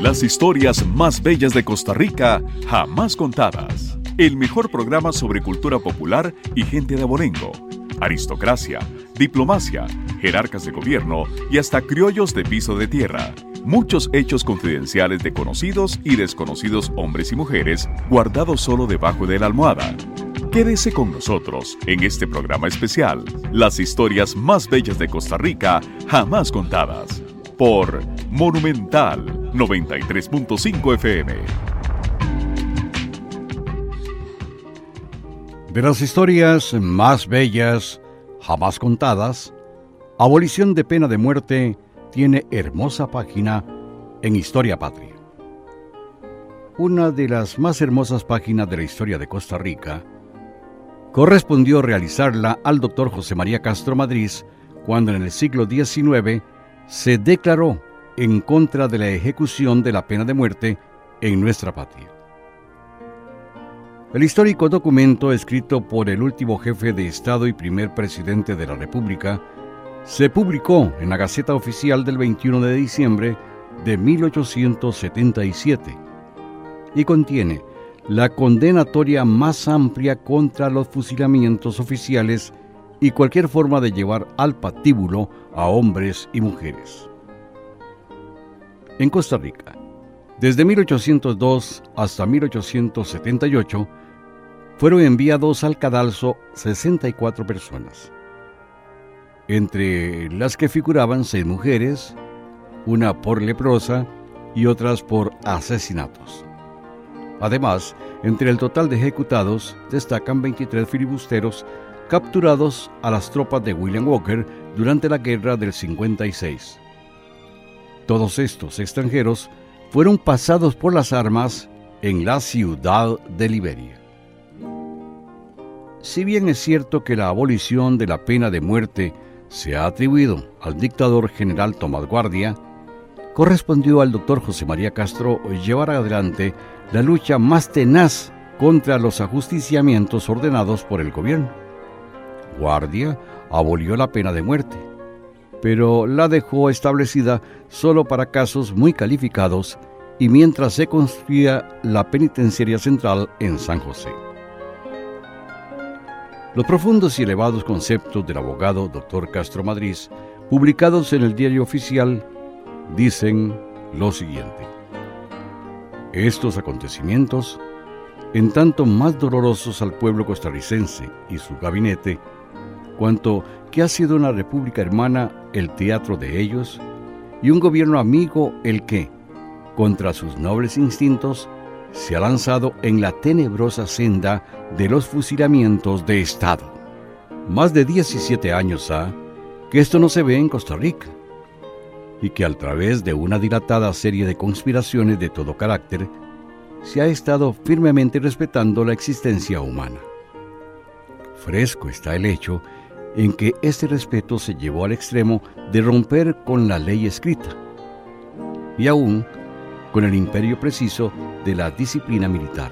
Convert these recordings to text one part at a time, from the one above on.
Las historias más bellas de Costa Rica jamás contadas. El mejor programa sobre cultura popular y gente de abolengo. Aristocracia, diplomacia, jerarcas de gobierno y hasta criollos de piso de tierra. Muchos hechos confidenciales de conocidos y desconocidos hombres y mujeres guardados solo debajo de la almohada. Quédese con nosotros en este programa especial, las historias más bellas de Costa Rica jamás contadas, por Monumental 93.5 FM. De las historias más bellas jamás contadas, Abolición de pena de muerte tiene hermosa página en Historia Patria. Una de las más hermosas páginas de la historia de Costa Rica correspondió realizarla al doctor José María Castro Madrid cuando en el siglo XIX se declaró en contra de la ejecución de la pena de muerte en nuestra patria. El histórico documento escrito por el último jefe de Estado y primer presidente de la República se publicó en la Gaceta Oficial del 21 de diciembre de 1877 y contiene la condenatoria más amplia contra los fusilamientos oficiales y cualquier forma de llevar al patíbulo a hombres y mujeres. En Costa Rica, desde 1802 hasta 1878, fueron enviados al cadalso 64 personas, entre las que figuraban seis mujeres, una por leprosa y otras por asesinatos. Además, entre el total de ejecutados destacan 23 filibusteros capturados a las tropas de William Walker durante la guerra del 56. Todos estos extranjeros fueron pasados por las armas en la ciudad de Liberia. Si bien es cierto que la abolición de la pena de muerte se ha atribuido al dictador general Tomás Guardia, correspondió al doctor José María Castro llevar adelante la lucha más tenaz contra los ajusticiamientos ordenados por el gobierno. Guardia abolió la pena de muerte, pero la dejó establecida solo para casos muy calificados y mientras se construía la penitenciaria central en San José. Los profundos y elevados conceptos del abogado Dr. Castro Madrid, publicados en el diario oficial, dicen lo siguiente. Estos acontecimientos, en tanto más dolorosos al pueblo costarricense y su gabinete, cuanto que ha sido una república hermana el teatro de ellos y un gobierno amigo el que, contra sus nobles instintos, se ha lanzado en la tenebrosa senda de los fusilamientos de Estado. Más de 17 años ha que esto no se ve en Costa Rica y que a través de una dilatada serie de conspiraciones de todo carácter, se ha estado firmemente respetando la existencia humana. Fresco está el hecho en que este respeto se llevó al extremo de romper con la ley escrita y aún con el imperio preciso de la disciplina militar.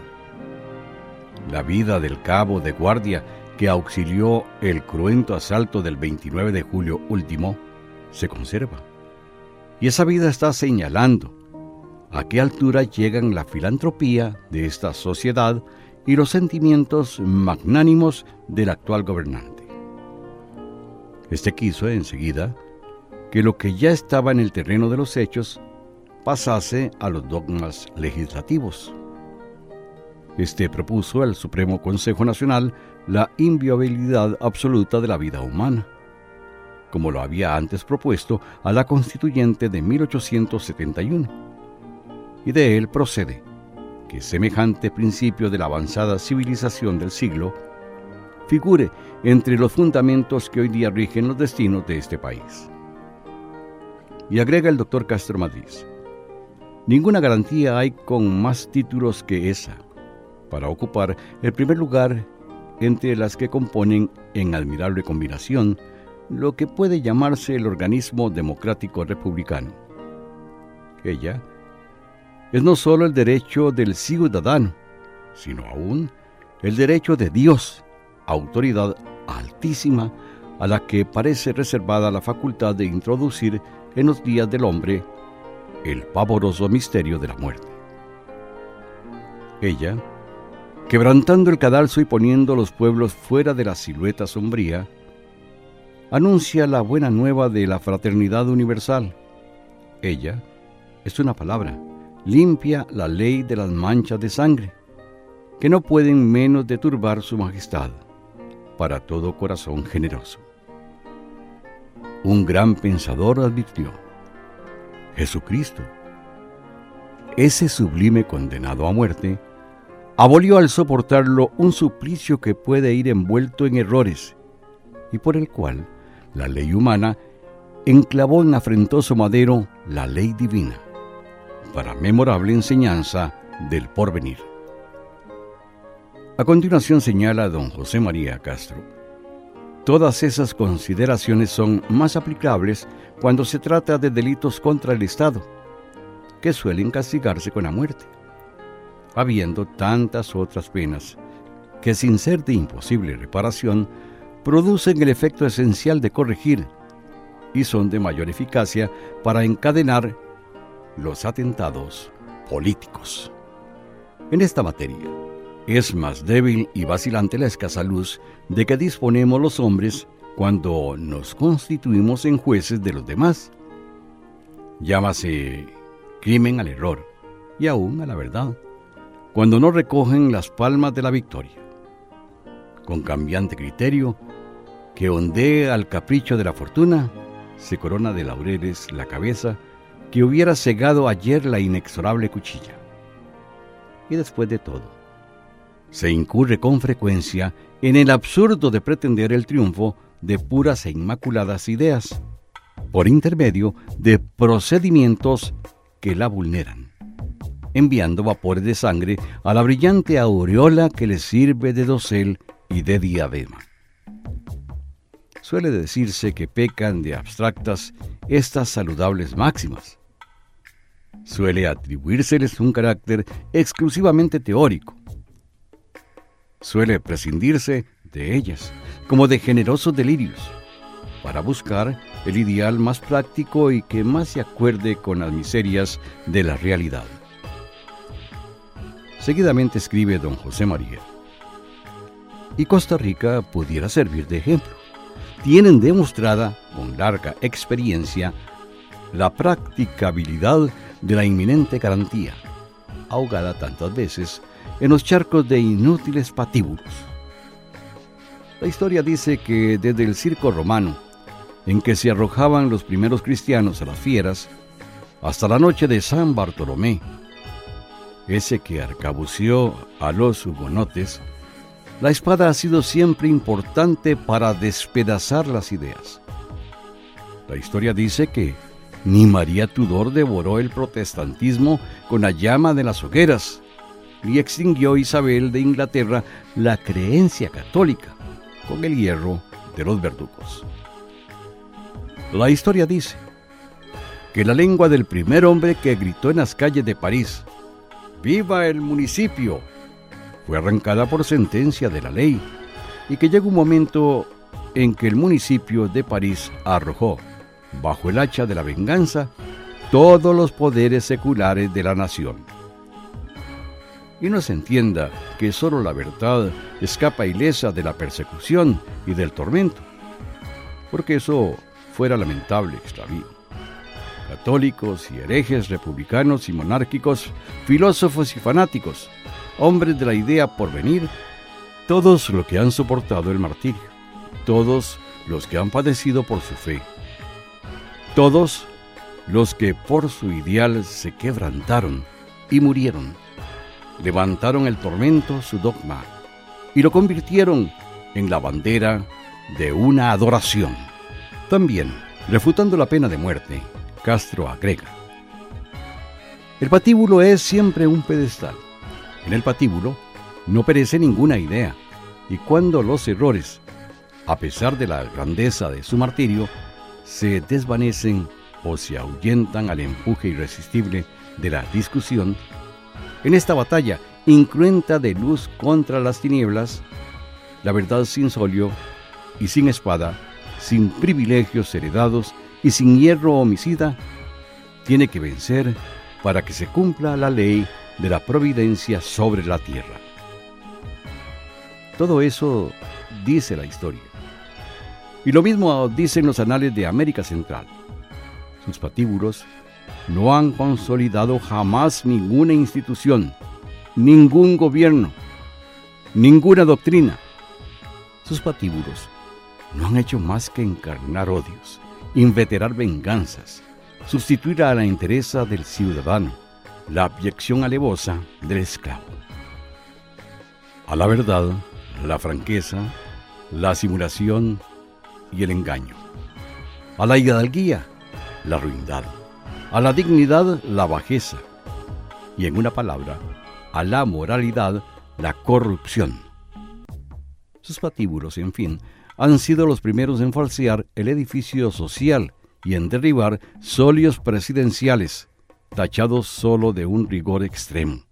La vida del cabo de guardia que auxilió el cruento asalto del 29 de julio último se conserva. Y esa vida está señalando a qué altura llegan la filantropía de esta sociedad y los sentimientos magnánimos del actual gobernante. Este quiso enseguida que lo que ya estaba en el terreno de los hechos pasase a los dogmas legislativos. Este propuso al Supremo Consejo Nacional la inviolabilidad absoluta de la vida humana como lo había antes propuesto a la constituyente de 1871. Y de él procede que semejante principio de la avanzada civilización del siglo figure entre los fundamentos que hoy día rigen los destinos de este país. Y agrega el doctor Castro Madrid, ninguna garantía hay con más títulos que esa para ocupar el primer lugar entre las que componen en admirable combinación lo que puede llamarse el organismo democrático republicano. Ella es no solo el derecho del ciudadano, sino aún el derecho de Dios, autoridad altísima a la que parece reservada la facultad de introducir en los días del hombre el pavoroso misterio de la muerte. Ella, quebrantando el cadalso y poniendo los pueblos fuera de la silueta sombría, anuncia la buena nueva de la fraternidad universal. Ella es una palabra, limpia la ley de las manchas de sangre, que no pueden menos de turbar su majestad, para todo corazón generoso. Un gran pensador advirtió, Jesucristo, ese sublime condenado a muerte, abolió al soportarlo un suplicio que puede ir envuelto en errores y por el cual la ley humana enclavó en afrentoso madero la ley divina, para memorable enseñanza del porvenir. A continuación señala don José María Castro, todas esas consideraciones son más aplicables cuando se trata de delitos contra el Estado, que suelen castigarse con la muerte habiendo tantas otras penas que sin ser de imposible reparación, producen el efecto esencial de corregir y son de mayor eficacia para encadenar los atentados políticos. En esta materia, es más débil y vacilante la escasa luz de que disponemos los hombres cuando nos constituimos en jueces de los demás. Llámase crimen al error y aún a la verdad cuando no recogen las palmas de la victoria. Con cambiante criterio, que ondea al capricho de la fortuna, se corona de laureles la cabeza que hubiera cegado ayer la inexorable cuchilla. Y después de todo, se incurre con frecuencia en el absurdo de pretender el triunfo de puras e inmaculadas ideas, por intermedio de procedimientos que la vulneran enviando vapores de sangre a la brillante aureola que le sirve de dosel y de diadema. Suele decirse que pecan de abstractas estas saludables máximas. Suele atribuírseles un carácter exclusivamente teórico. Suele prescindirse de ellas como de generosos delirios para buscar el ideal más práctico y que más se acuerde con las miserias de la realidad. Seguidamente escribe don José María. Y Costa Rica pudiera servir de ejemplo. Tienen demostrada, con larga experiencia, la practicabilidad de la inminente garantía, ahogada tantas veces en los charcos de inútiles patíbulos. La historia dice que desde el circo romano, en que se arrojaban los primeros cristianos a las fieras, hasta la noche de San Bartolomé, ese que arcabució a los hugonotes, la espada ha sido siempre importante para despedazar las ideas. La historia dice que ni María Tudor devoró el protestantismo con la llama de las hogueras, ni extinguió Isabel de Inglaterra la creencia católica con el hierro de los verdugos. La historia dice que la lengua del primer hombre que gritó en las calles de París, viva el municipio, fue arrancada por sentencia de la ley y que llega un momento en que el municipio de París arrojó, bajo el hacha de la venganza, todos los poderes seculares de la nación. Y no se entienda que solo la verdad escapa ilesa de la persecución y del tormento, porque eso fuera lamentable extravío católicos y herejes, republicanos y monárquicos, filósofos y fanáticos, hombres de la idea por venir, todos los que han soportado el martirio, todos los que han padecido por su fe, todos los que por su ideal se quebrantaron y murieron, levantaron el tormento su dogma y lo convirtieron en la bandera de una adoración. También, refutando la pena de muerte, Castro agrega. El patíbulo es siempre un pedestal. En el patíbulo no perece ninguna idea, y cuando los errores, a pesar de la grandeza de su martirio, se desvanecen o se ahuyentan al empuje irresistible de la discusión, en esta batalla incruenta de luz contra las tinieblas, la verdad sin solio y sin espada, sin privilegios heredados y sin hierro homicida, tiene que vencer para que se cumpla la ley de la providencia sobre la tierra. Todo eso dice la historia. Y lo mismo dicen los anales de América Central. Sus patíbulos no han consolidado jamás ninguna institución, ningún gobierno, ninguna doctrina. Sus patíbulos no han hecho más que encarnar odios, inveterar venganzas, sustituir a la interesa del ciudadano, la abyección alevosa del esclavo. A la verdad, la franqueza, la simulación y el engaño. A la hidalguía, la ruindad. A la dignidad, la bajeza. Y en una palabra, a la moralidad, la corrupción. Sus patíbulos, en fin, han sido los primeros en falsear el edificio social y en derribar solios presidenciales, tachados solo de un rigor extremo,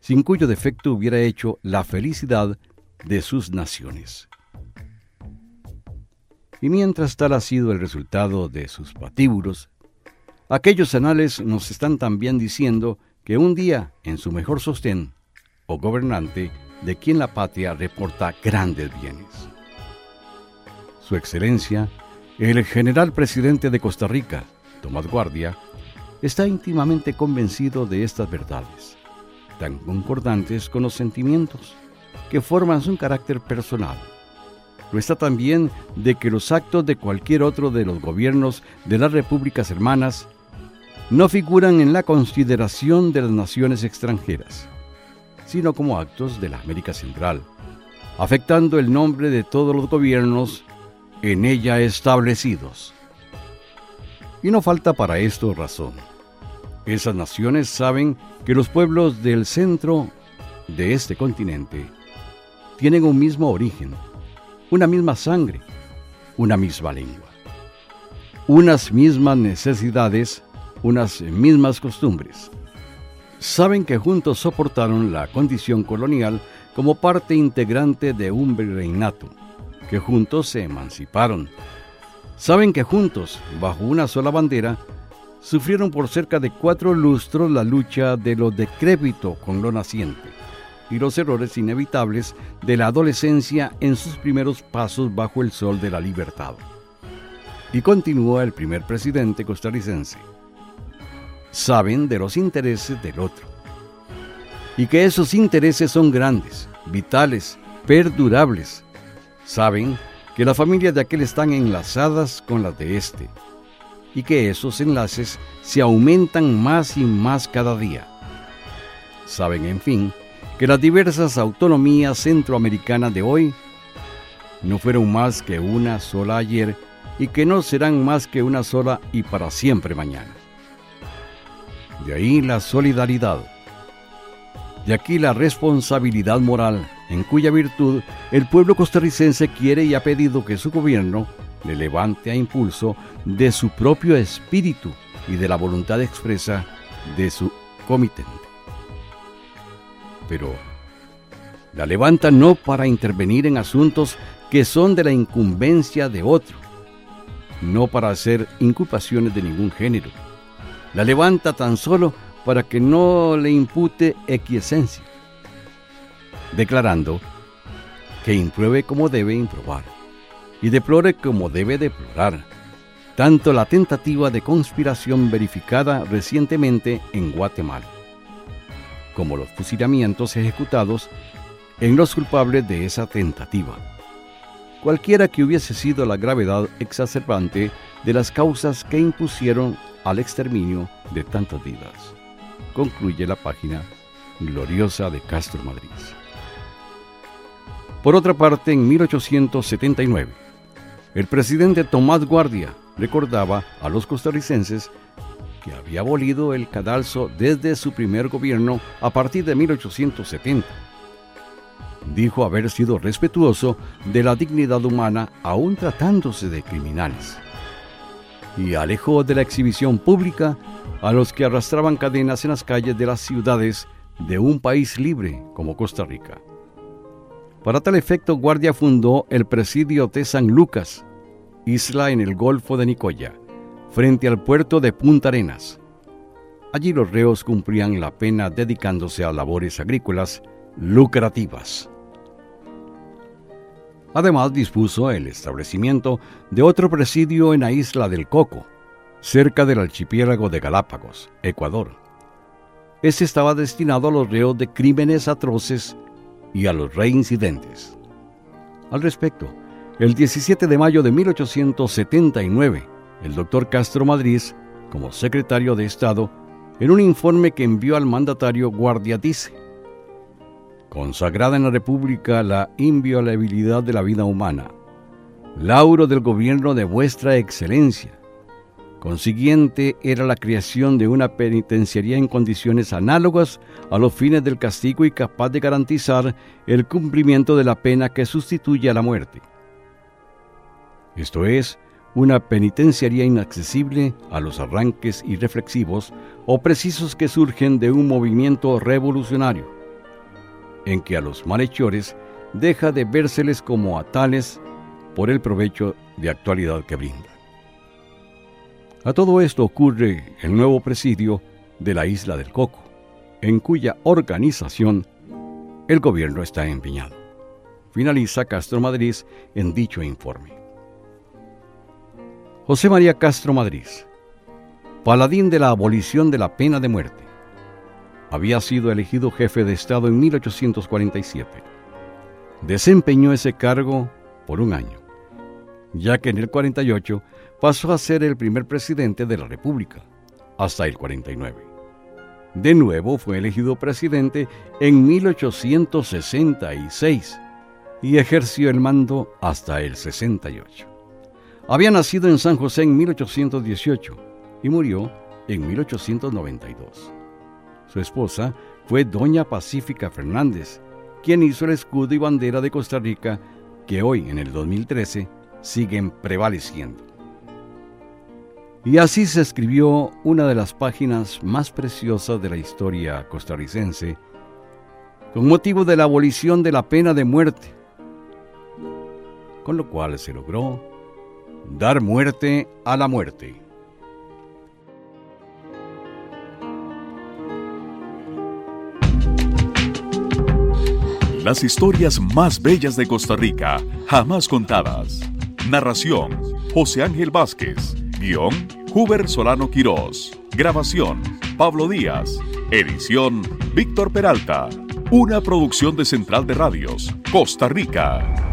sin cuyo defecto hubiera hecho la felicidad de sus naciones. Y mientras tal ha sido el resultado de sus patíbulos, aquellos anales nos están también diciendo que un día, en su mejor sostén, o gobernante, de quien la patria reporta grandes bienes. Su Excelencia, el general presidente de Costa Rica, Tomás Guardia, está íntimamente convencido de estas verdades, tan concordantes con los sentimientos que forman su carácter personal. Lo está también de que los actos de cualquier otro de los gobiernos de las repúblicas hermanas no figuran en la consideración de las naciones extranjeras, sino como actos de la América Central, afectando el nombre de todos los gobiernos en ella establecidos. Y no falta para esto razón. Esas naciones saben que los pueblos del centro de este continente tienen un mismo origen, una misma sangre, una misma lengua, unas mismas necesidades, unas mismas costumbres. Saben que juntos soportaron la condición colonial como parte integrante de un reinato que juntos se emanciparon. Saben que juntos, bajo una sola bandera, sufrieron por cerca de cuatro lustros la lucha de lo decrépito con lo naciente y los errores inevitables de la adolescencia en sus primeros pasos bajo el sol de la libertad. Y continúa el primer presidente costarricense. Saben de los intereses del otro. Y que esos intereses son grandes, vitales, perdurables, Saben que las familias de aquel están enlazadas con las de este y que esos enlaces se aumentan más y más cada día. Saben, en fin, que las diversas autonomías centroamericanas de hoy no fueron más que una sola ayer y que no serán más que una sola y para siempre mañana. De ahí la solidaridad. De aquí la responsabilidad moral en cuya virtud el pueblo costarricense quiere y ha pedido que su gobierno le levante a impulso de su propio espíritu y de la voluntad expresa de su comitente. Pero la levanta no para intervenir en asuntos que son de la incumbencia de otro, no para hacer inculpaciones de ningún género. La levanta tan solo para que no le impute equiesencia declarando que impruebe como debe improbar y deplore como debe deplorar, tanto la tentativa de conspiración verificada recientemente en Guatemala, como los fusilamientos ejecutados en los culpables de esa tentativa, cualquiera que hubiese sido la gravedad exacerbante de las causas que impusieron al exterminio de tantas vidas. Concluye la página gloriosa de Castro Madrid. Por otra parte, en 1879, el presidente Tomás Guardia recordaba a los costarricenses que había abolido el cadalso desde su primer gobierno a partir de 1870. Dijo haber sido respetuoso de la dignidad humana aún tratándose de criminales. Y alejó de la exhibición pública a los que arrastraban cadenas en las calles de las ciudades de un país libre como Costa Rica. Para tal efecto, Guardia fundó el presidio de San Lucas, isla en el Golfo de Nicoya, frente al puerto de Punta Arenas, Allí los reos cumplían la pena dedicándose a labores agrícolas lucrativas. Además dispuso el establecimiento de otro presidio en la isla del Coco, cerca del archipiélago de Galápagos, Ecuador. Este estaba destinado a los reos de crímenes atroces y a los reincidentes. Al respecto, el 17 de mayo de 1879, el doctor Castro Madrid, como secretario de Estado, en un informe que envió al mandatario Guardia dice, consagrada en la República la inviolabilidad de la vida humana, lauro del gobierno de vuestra excelencia. Consiguiente era la creación de una penitenciaría en condiciones análogas a los fines del castigo y capaz de garantizar el cumplimiento de la pena que sustituye a la muerte. Esto es, una penitenciaría inaccesible a los arranques irreflexivos o precisos que surgen de un movimiento revolucionario, en que a los malhechores deja de vérseles como a tales por el provecho de actualidad que brinda. A todo esto ocurre el nuevo presidio de la isla del Coco, en cuya organización el gobierno está empeñado. Finaliza Castro Madrid en dicho informe. José María Castro Madrid, paladín de la abolición de la pena de muerte, había sido elegido jefe de Estado en 1847. Desempeñó ese cargo por un año, ya que en el 48 pasó a ser el primer presidente de la República, hasta el 49. De nuevo fue elegido presidente en 1866 y ejerció el mando hasta el 68. Había nacido en San José en 1818 y murió en 1892. Su esposa fue doña Pacífica Fernández, quien hizo el escudo y bandera de Costa Rica que hoy, en el 2013, siguen prevaleciendo. Y así se escribió una de las páginas más preciosas de la historia costarricense, con motivo de la abolición de la pena de muerte, con lo cual se logró Dar muerte a la muerte. Las historias más bellas de Costa Rica, jamás contadas. Narración, José Ángel Vázquez. Guión, Huber Solano Quirós. Grabación, Pablo Díaz. Edición, Víctor Peralta. Una producción de Central de Radios, Costa Rica.